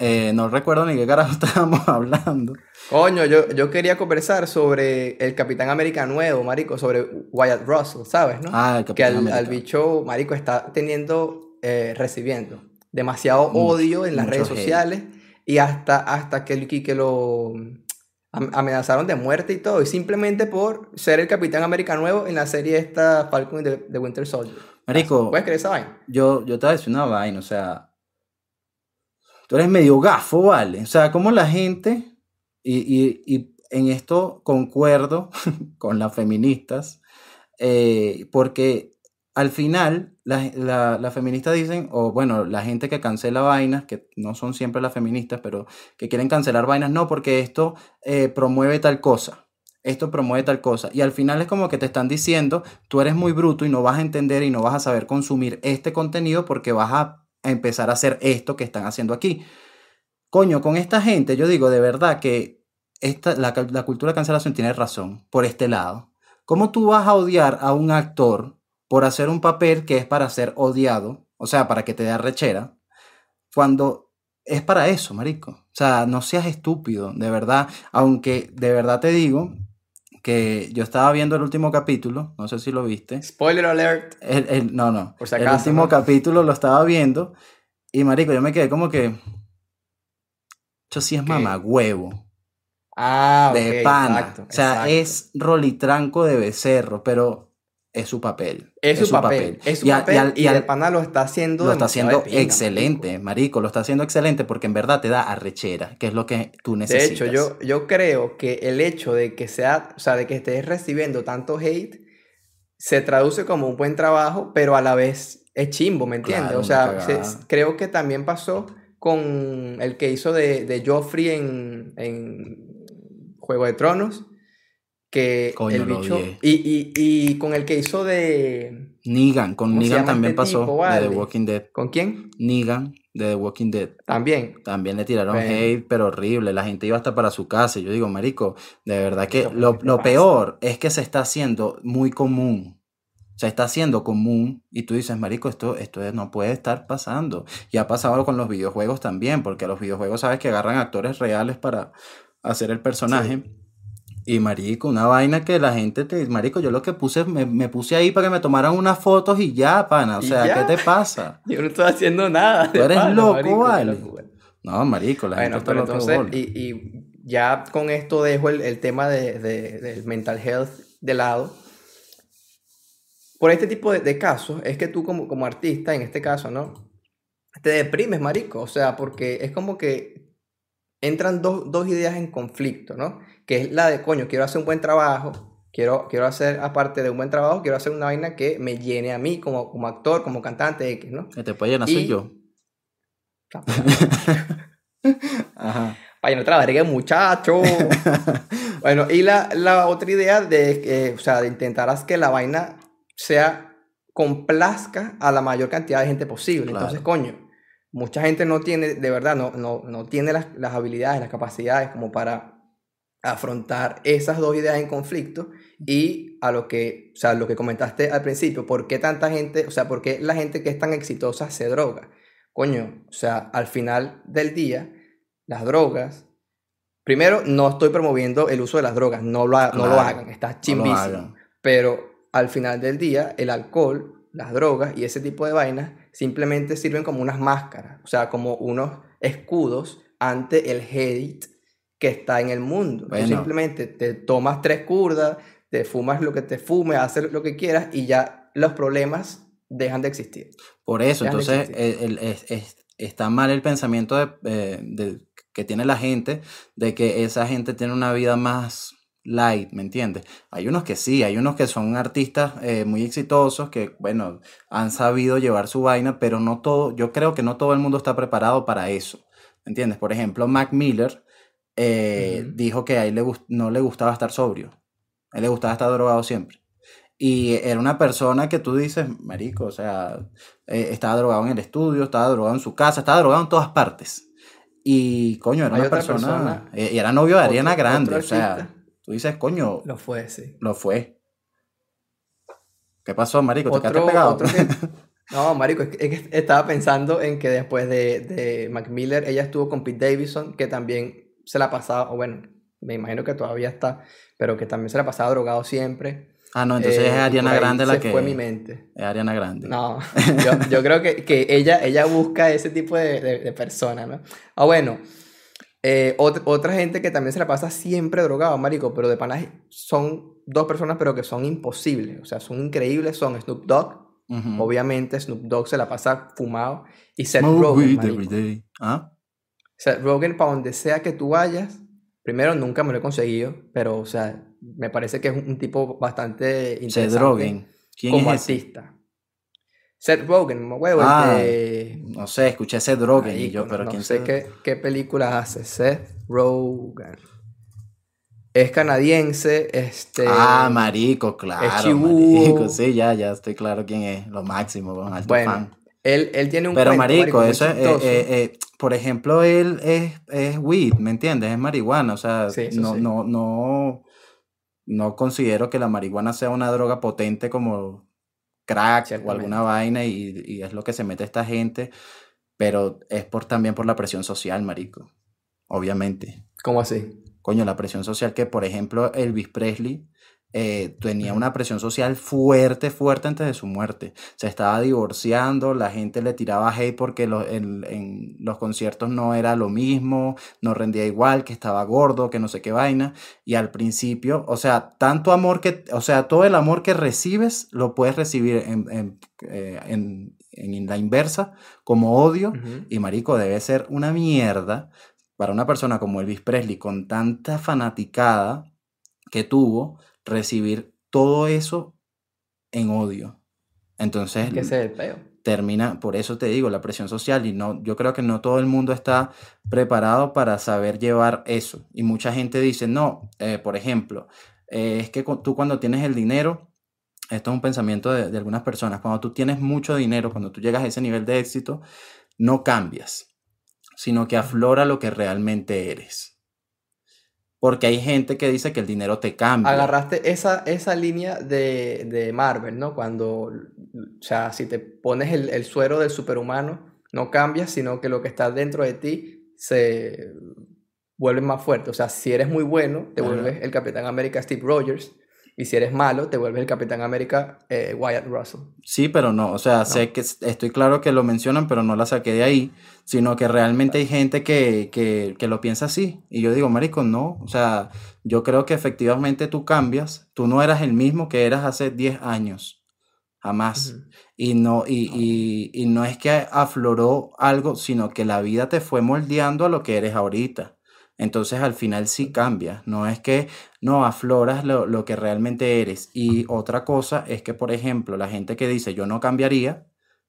A: eh, no recuerdo ni qué carajo estábamos hablando.
B: Coño, yo, yo quería conversar sobre el Capitán América nuevo, marico, sobre Wyatt Russell, ¿sabes, no?
A: Ah, el
B: que
A: Capitán
B: al, al
A: América.
B: bicho, marico, está teniendo, eh, recibiendo demasiado odio en las
A: mucho
B: redes
A: hate.
B: sociales y hasta, hasta que, que lo am- amenazaron de muerte y todo, y simplemente por ser el Capitán América nuevo en la serie esta Falcon de, de Winter Soldier.
A: Marico,
B: ¿Puedes creer esa vaina?
A: yo, yo te voy a decir una vaina, o sea, tú eres medio gafo, ¿vale? O sea, como la gente, y, y- en esto concuerdo con las feministas, eh, porque al final la- la- las feministas dicen, o bueno, la gente que cancela vainas, que no son siempre las feministas, pero que quieren cancelar vainas, no, porque esto eh, promueve tal cosa. Esto promueve tal cosa. Y al final es como que te están diciendo, tú eres muy bruto y no vas a entender y no vas a saber consumir este contenido porque vas a a empezar a hacer esto que están haciendo aquí. Coño, con esta gente, yo digo de verdad que esta, la, la cultura de cancelación tiene razón por este lado. ¿Cómo tú vas a odiar a un actor por hacer un papel que es para ser odiado? O sea, para que te dé rechera, cuando es para eso, marico. O sea, no seas estúpido, de verdad. Aunque de verdad te digo que yo estaba viendo el último capítulo, no sé si lo viste.
B: Spoiler alert.
A: El, el- no, no.
B: Por si
A: el último
B: ¿no?
A: capítulo lo estaba viendo y marico, yo me quedé como que... Esto sí es
B: Ok.
A: mamagüevo,
B: Ah,
A: de
B: ok,
A: pana.
B: exacto,
A: o sea,
B: exacto.
A: es rolitranco de becerro, pero es su papel.
B: Es su papel, es su
A: Y
B: papel
A: y al-
B: de pana lo está haciendo
A: lo está haciendo
B: de
A: excelente,
B: marico.
A: marico. Lo está haciendo excelente porque en verdad te da arrechera, que es lo que tú
B: De
A: necesitas.
B: hecho, yo, yo creo que el hecho de que sea, o sea, de que estés recibiendo tanto hate se traduce como un buen trabajo, pero a la vez es chimbo, ¿me entiendes?
A: Claro,
B: o sea, se- creo que también pasó con el que hizo de, de Joffrey en, en Juego de Tronos, que
A: Coño,
B: el bicho, y, y, y con el que hizo de,
A: Negan, con
B: ¿Cómo se
A: Negan también
B: este
A: pasó
B: tipo,
A: de? The Walking Dead.
B: ¿con quién?
A: Negan de The Walking Dead.
B: También.
A: También le tiraron
B: Bueno.
A: hate, pero horrible. La gente iba hasta para su casa. Y yo digo, marico, de verdad que lo,
B: ¿qué te
A: lo peor es que se está haciendo muy común. Se está haciendo común y tú dices, marico, esto, esto no puede estar pasando. Y ha pasado con los videojuegos también, porque los videojuegos sabes que agarran actores reales para hacer el personaje. Y marico, una vaina que la gente te... Marico, yo lo que puse, me, me puse ahí para que me tomaran unas fotos y ya, pana. O sea. ¿qué te pasa?
B: Yo no estoy haciendo nada.
A: Tú eres
B: pana,
A: loco,
B: marico,
A: vale. No, marico, la gente
B: Bueno,
A: está
B: pero
A: loca de
B: entonces, y ya con esto dejo el, el tema de, de- del mental health de lado. Por este tipo de, de casos, es que tú como, como artista, en este caso, ¿no? Te deprimes, marico. O sea, porque es como que entran dos, dos ideas en conflicto, ¿no? Que es la de, coño, quiero hacer un buen trabajo, quiero, quiero hacer, aparte de un buen trabajo, quiero hacer una vaina que me llene a mí como, como actor, como cantante X, ¿no?
A: Que te puede llenar soy
B: y-
A: yo. Ajá.
B: La verga, muchacho. bueno, y la, la otra idea de, que, o sea, de intentar hacer que la vaina sea, complazca a la mayor cantidad de gente posible.
A: Claro.
B: Entonces, coño, mucha gente no tiene, de verdad, no, no, no tiene las, las habilidades, las capacidades como para afrontar esas dos ideas en conflicto y a lo que, o sea, lo que comentaste al principio, ¿por qué tanta gente, o sea, por qué la gente que es tan exitosa se droga? Coño, o sea, al final del día, las drogas, primero, no estoy promoviendo el uso de las drogas, no lo, ha- no lo
A: Claro,
B: hagan, está chimbísimo. Pero al final del día, el alcohol, las drogas y ese tipo de vainas simplemente sirven como unas máscaras, o sea, como unos escudos ante el hate que está en el mundo.
A: Bueno.
B: Tú simplemente te tomas tres curdas, te fumas lo que te fumes, haces lo que quieras y ya los problemas dejan de existir.
A: Por eso,
B: Dejan
A: entonces, el- el- está mal el pensamiento de, eh, de- que tiene la gente de que esa gente tiene una vida más light, ¿me entiendes? Hay unos que sí, hay unos que son artistas eh, muy exitosos que, bueno, han sabido llevar su vaina, pero no todo, yo creo que no todo el mundo está preparado para eso, ¿me entiendes? Por ejemplo, Mac Miller eh, dijo que a él le no le gustaba estar sobrio, a él le gustaba estar drogado siempre. Y era una persona que tú dices, marico, o sea, eh, estaba drogado en el estudio, estaba drogado en su casa, estaba drogado en todas partes. Y coño, era
B: Hay
A: una persona,
B: persona,
A: eh, y era novio de Ariana
B: otro,
A: Grande,
B: otro
A: o sea, tú dices, coño,
B: lo fue, sí.
A: lo fue. ¿Qué pasó, marico? ¿Te quedaste pegado?
B: otro que... No, marico, es que estaba pensando en que después de, de Mac Miller, ella estuvo con Pete Davidson, que también se la pasaba, o bueno, me imagino que todavía está, pero que también se la pasaba drogado siempre.
A: Ah, no, entonces es
B: eh,
A: Ariana Grande la que...
B: fue mi mente.
A: Es Ariana Grande.
B: No, yo, yo creo que, que ella, ella busca ese tipo de, de, de persona, ¿no? Ah, bueno, eh, ot- otra gente que también se la pasa siempre drogado, marico, pero de panas son dos personas, pero que son imposibles, o sea, son increíbles, son Snoop Dogg, obviamente Snoop Dogg se la pasa fumado, y Seth Rogen,
A: ¿Ah?
B: Seth Rogen, para donde sea que tú vayas, primero nunca me lo he conseguido, pero, o sea, me parece que es un, tipo bastante
A: Seth
B: interesante
A: Rogen. ¿Quién
B: como
A: es ese?
B: artista. Seth Rogen, huevo,
A: Ah,
B: de...
A: No sé, escuché Seth Rogen y yo, pero
B: no
A: ¿quién
B: sé
A: se-
B: qué, qué películas hace Seth Rogen. Es canadiense, este...
A: Ah, marico, claro,
B: Chibú.
A: marico. Sí, ya, ya estoy claro quién es. Lo máximo, con alto
B: Bueno,
A: fan.
B: Él, él tiene un
A: Pero
B: cuento,
A: marico,
B: muy
A: eso es, eh, eh, eh, por ejemplo, él es, es weed, ¿me entiendes? Es marihuana, o sea,
B: Sí,
A: no,
B: sí.
A: no, no, no considero que la marihuana sea una droga potente como crack o alguna vaina y, y es lo que se mete esta gente, pero es por también por la presión social, marico, obviamente.
B: ¿Cómo así?
A: Coño, la presión social que, por ejemplo, Elvis Presley eh, tenía una presión social fuerte, fuerte antes de su muerte. Se estaba divorciando, la gente le tiraba hate porque lo- en, en los conciertos no era lo mismo, no rendía igual, que estaba gordo, que no sé qué vaina. Y al principio, o sea, tanto amor que, o sea, todo el amor que recibes lo puedes recibir en, en, eh, en- en la inversa como odio. Y marico, debe ser una mierda para una persona como Elvis Presley con tanta fanaticada que tuvo recibir todo eso en odio. Entonces
B: que
A: termina, por eso te digo, la presión social y no, yo creo que no todo el mundo está preparado para saber llevar eso. Y mucha gente dice, no, eh, por ejemplo, eh, es que tú cuando tienes el dinero, esto es un pensamiento de, de algunas personas, cuando tú tienes mucho dinero, cuando tú llegas a ese nivel de éxito, no cambias, sino que aflora lo que realmente eres. Porque hay gente que dice que el dinero te cambia.
B: Agarraste esa, esa línea de, de Marvel, ¿no? Cuando, o sea, si te pones el, el suero del superhumano, no cambias, sino que lo que está dentro de ti se vuelve más fuerte. O sea, si eres muy bueno, te
A: Ajá.
B: vuelves el Capitán América Steve Rogers, y si eres malo, te vuelves el Capitán América eh, Wyatt Russell.
A: Sí, pero no, o sea, sé que estoy claro que lo mencionan, pero no la saqué de ahí, sino que realmente hay gente que, que, que lo piensa así. Y yo digo, marico, no, o sea, yo creo que efectivamente tú cambias, tú no eras el mismo que eras hace 10 años, jamás. Y no, y, y, y no es que afloró algo, sino que la vida te fue moldeando a lo que eres ahorita. Entonces al final sí cambias, no es que no afloras lo, lo que realmente eres. Y otra cosa es que, por ejemplo, la gente que dice yo no cambiaría,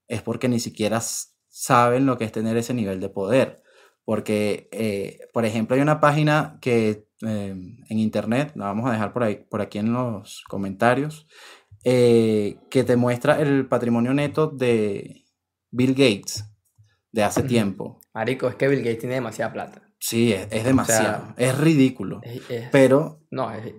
A: es porque ni siquiera saben lo que es tener ese nivel de poder. Porque, eh, por ejemplo, hay una página que eh, en internet, la vamos a dejar por ahí, por aquí en los comentarios, eh, que te muestra el patrimonio neto de Bill Gates de hace tiempo.
B: Marico, es que Bill Gates tiene demasiada plata.
A: Sí, es, es demasiado, es ridículo.
B: Es- es-
A: Pero
B: no, es,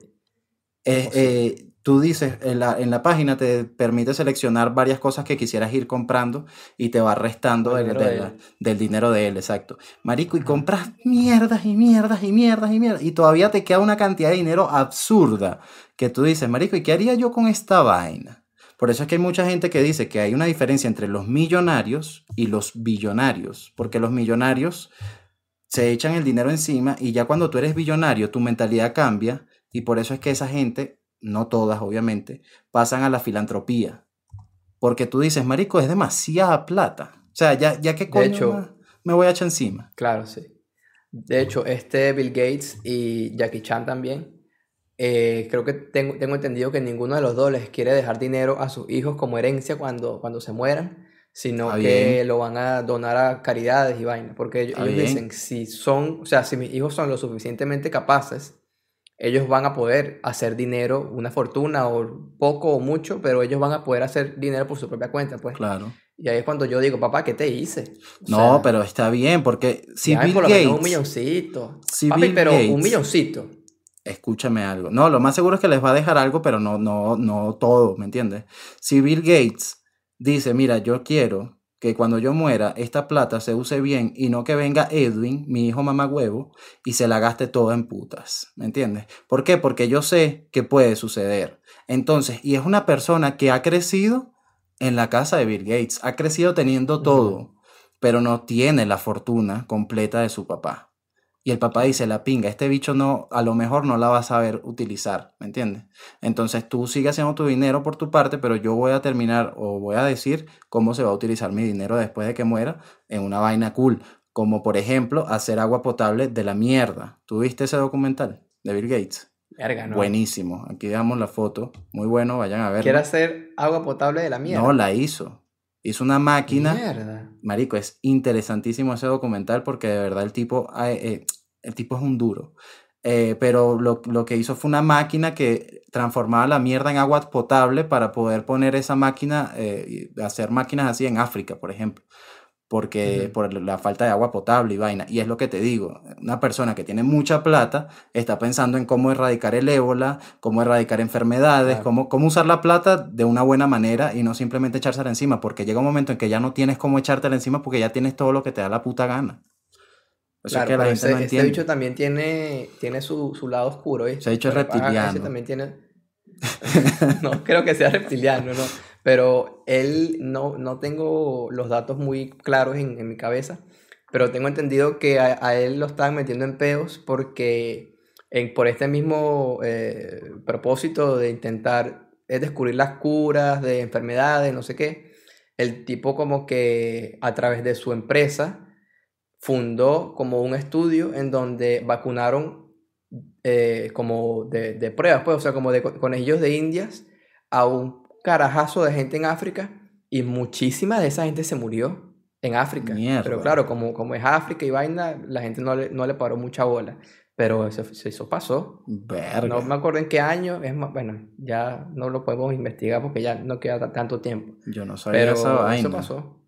A: eh, tú dices, en la, en la página te permite seleccionar varias cosas que quisieras ir comprando y te va restando
B: El
A: del,
B: dinero
A: de la-
B: él.
A: del dinero de él, exacto. Marico, y compras mierdas y mierdas y mierdas y mierdas y todavía te queda una cantidad de dinero absurda que tú dices, Marico, ¿y qué haría yo con esta vaina? Por eso es que hay mucha gente que dice que hay una diferencia entre los millonarios y los billonarios, porque los millonarios se echan el dinero encima y ya cuando tú eres billonario tu mentalidad cambia y por eso es que esa gente, no todas obviamente, pasan a la filantropía. Porque tú dices, marico, es demasiada plata. O sea, ya, ya qué coño
B: hecho-
A: más me voy a echar encima.
B: Claro, sí. De hecho, este Bill Gates y Jackie Chan también eh, creo que tengo, tengo entendido que ninguno de los dos les quiere dejar dinero a sus hijos como herencia cuando, cuando se mueran, sino
A: Está
B: que lo van a donar a caridades y vainas. Porque ellos,
A: Está
B: ellos dicen, si son, o sea, si mis hijos son lo suficientemente capaces, ellos van a poder hacer dinero, una fortuna o poco o mucho, pero ellos van a poder hacer dinero por su propia cuenta, pues.
A: Claro.
B: Y ahí es cuando yo digo, papá, ¿qué te hice? O
A: No,
B: sea,
A: pero está bien, porque si Bill
B: por lo menos un
A: Gates,
B: milloncito.
A: si
B: Papi,
A: Bill
B: pero un
A: Gates-
B: milloncito.
A: escúchame algo. No, lo más seguro es que les va a dejar algo, pero no, no, no todo, ¿me entiendes? Si Bill Gates dice, mira, yo quiero que cuando yo muera esta plata se use bien y no que venga Edwin, mi hijo mamagüevo, y se la gaste toda en putas, ¿me entiendes? ¿Por qué? Porque yo sé que puede suceder. Entonces, y es una persona que ha crecido en la casa de Bill Gates, ha crecido teniendo todo, pero no tiene la fortuna completa de su papá. Y el papá dice, la pinga, este bicho no, a lo mejor no la va a saber utilizar, ¿me entiendes? Entonces tú sigues haciendo tu dinero por tu parte, pero yo voy a terminar o voy a decir cómo se va a utilizar mi dinero después de que muera en una vaina cool. Como por ejemplo, hacer agua potable de la mierda. ¿Tú viste ese documental de Bill Gates?
B: Verga, no.
A: Buenísimo. Aquí dejamos la foto. Muy bueno, vayan a verlo.
B: Quiere hacer agua potable de la mierda.
A: No, la hizo. Hizo una máquina.
B: Mierda.
A: Marico, es interesantísimo ese documental porque de verdad el tipo, eh, eh, el tipo es un duro. Eh, pero lo, lo que hizo fue una máquina que transformaba la mierda en agua potable para poder poner esa máquina, eh, hacer máquinas así en África, por ejemplo. Porque por la falta de agua potable y vaina. Y es lo que te digo, una persona que tiene mucha plata está pensando en cómo erradicar el ébola, cómo erradicar enfermedades,
B: Claro.
A: cómo, cómo usar la plata de una buena manera y no simplemente echársela encima, porque llega un momento en que ya no tienes cómo echártela encima porque ya tienes todo lo que te da la puta gana. Eso
B: Claro,
A: es que la gente no entiende.
B: bicho también tiene, tiene su, su lado oscuro, ¿eh?
A: Bicho es
B: Pero, ah, Ese
A: reptiliano.
B: también tiene... no creo que sea reptiliano, no. Pero él, no, no tengo los datos muy claros en, en mi cabeza, pero tengo entendido que a, él lo estaban metiendo en peos porque en, por este mismo eh, propósito de intentar descubrir las curas de enfermedades, no sé qué, el tipo como que a través de su empresa fundó como un estudio en donde vacunaron eh, como de, de pruebas, pues, o sea, como de co- conejillos de indias a un carajazo de gente en África y muchísima de esa gente se murió en África.
A: Mierda.
B: Pero claro, como, como es África y vaina, la gente no le, no le paró mucha bola. Pero eso, eso pasó.
A: Verga.
B: No me acuerdo en qué año, es más, bueno, ya no lo podemos investigar porque ya no queda ta- tanto tiempo.
A: Yo no sabía
B: Pero
A: esa vaina.
B: eso pasó.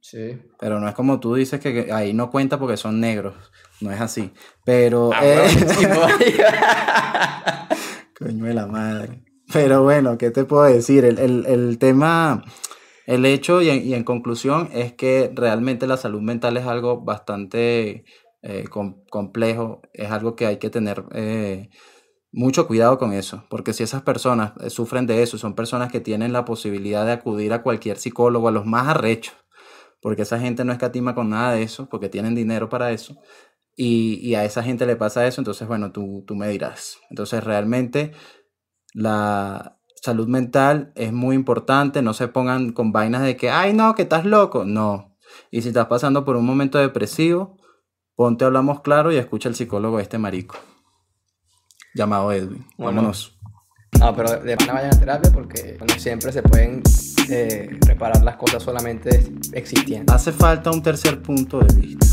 B: Sí.
A: Pero no es como tú dices que ahí no cuenta porque son negros. No es así. Pero.
B: Ah,
A: eh,
B: bueno.
A: Coño de la madre. Pero bueno, ¿qué te puedo decir? El, el- tema, el hecho y en, conclusión es que realmente la salud mental es algo bastante eh, com- complejo, es algo que hay que tener eh, mucho cuidado con eso, porque si esas personas eh, sufren de eso, son personas que tienen la posibilidad de acudir a cualquier psicólogo, a los más arrechos, porque esa gente no escatima con nada de eso, porque tienen dinero para eso. Y, y a esa gente le pasa eso, entonces, bueno, tú, tú me dirás. Entonces, realmente la salud mental es muy importante, no se pongan con vainas de que, ay, no, que estás loco. No. Y si estás pasando por un momento depresivo, ponte, hablamos claro y escucha al psicólogo este marico. Llamado Edwin.
B: Bueno.
A: Vámonos.
B: No, pero de pana vayan a terapia porque no siempre se pueden eh, reparar las cosas solamente existiendo.
A: Hace falta un tercer punto de vista.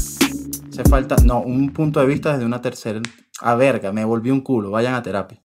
A: Hace falta, no, un punto de vista desde una tercera. A verga, me volví un culo. Vayan a terapia.